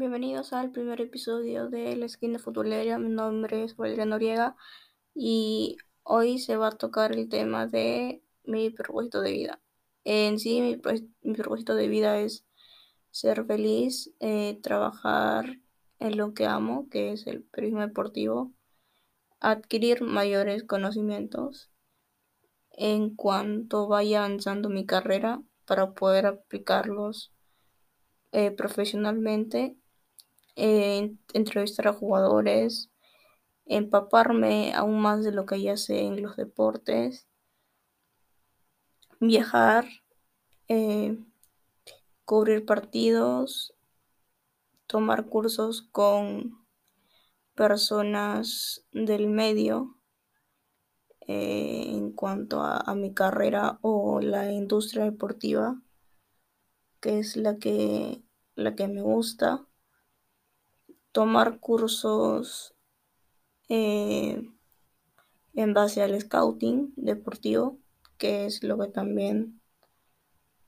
Bienvenidos al primer episodio de La Esquina Futbolera. Mi nombre es Valeria Noriega y hoy se va a tocar el tema de mi propósito de vida. En sí, mi, mi propósito de vida es ser feliz, eh, trabajar en lo que amo, que es el periodismo deportivo, adquirir mayores conocimientos en cuanto vaya avanzando mi carrera para poder aplicarlos eh, profesionalmente, eh, entrevistar a jugadores, empaparme aún más de lo que ya sé en los deportes, viajar, eh, cubrir partidos, tomar cursos con personas del medio en cuanto a, a mi carrera o la industria deportiva que es la que, la que me gusta. Tomar cursos eh, en base al scouting deportivo, que es lo que también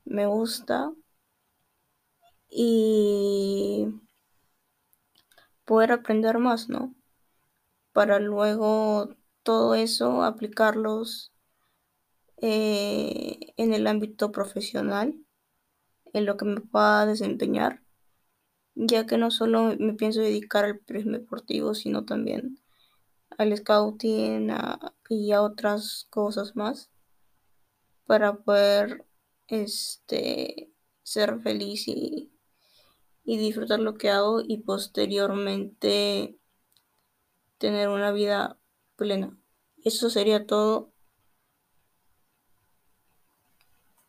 me gusta. Y poder aprender más, ¿no? Para luego todo eso aplicarlos eh, en el ámbito profesional en lo que me pueda desempeñar, ya que no solo me pienso dedicar al deportivo, sino también al scouting y a otras cosas más para poder este ser feliz y, y disfrutar lo que hago y posteriormente tener una vida plena. Eso sería todo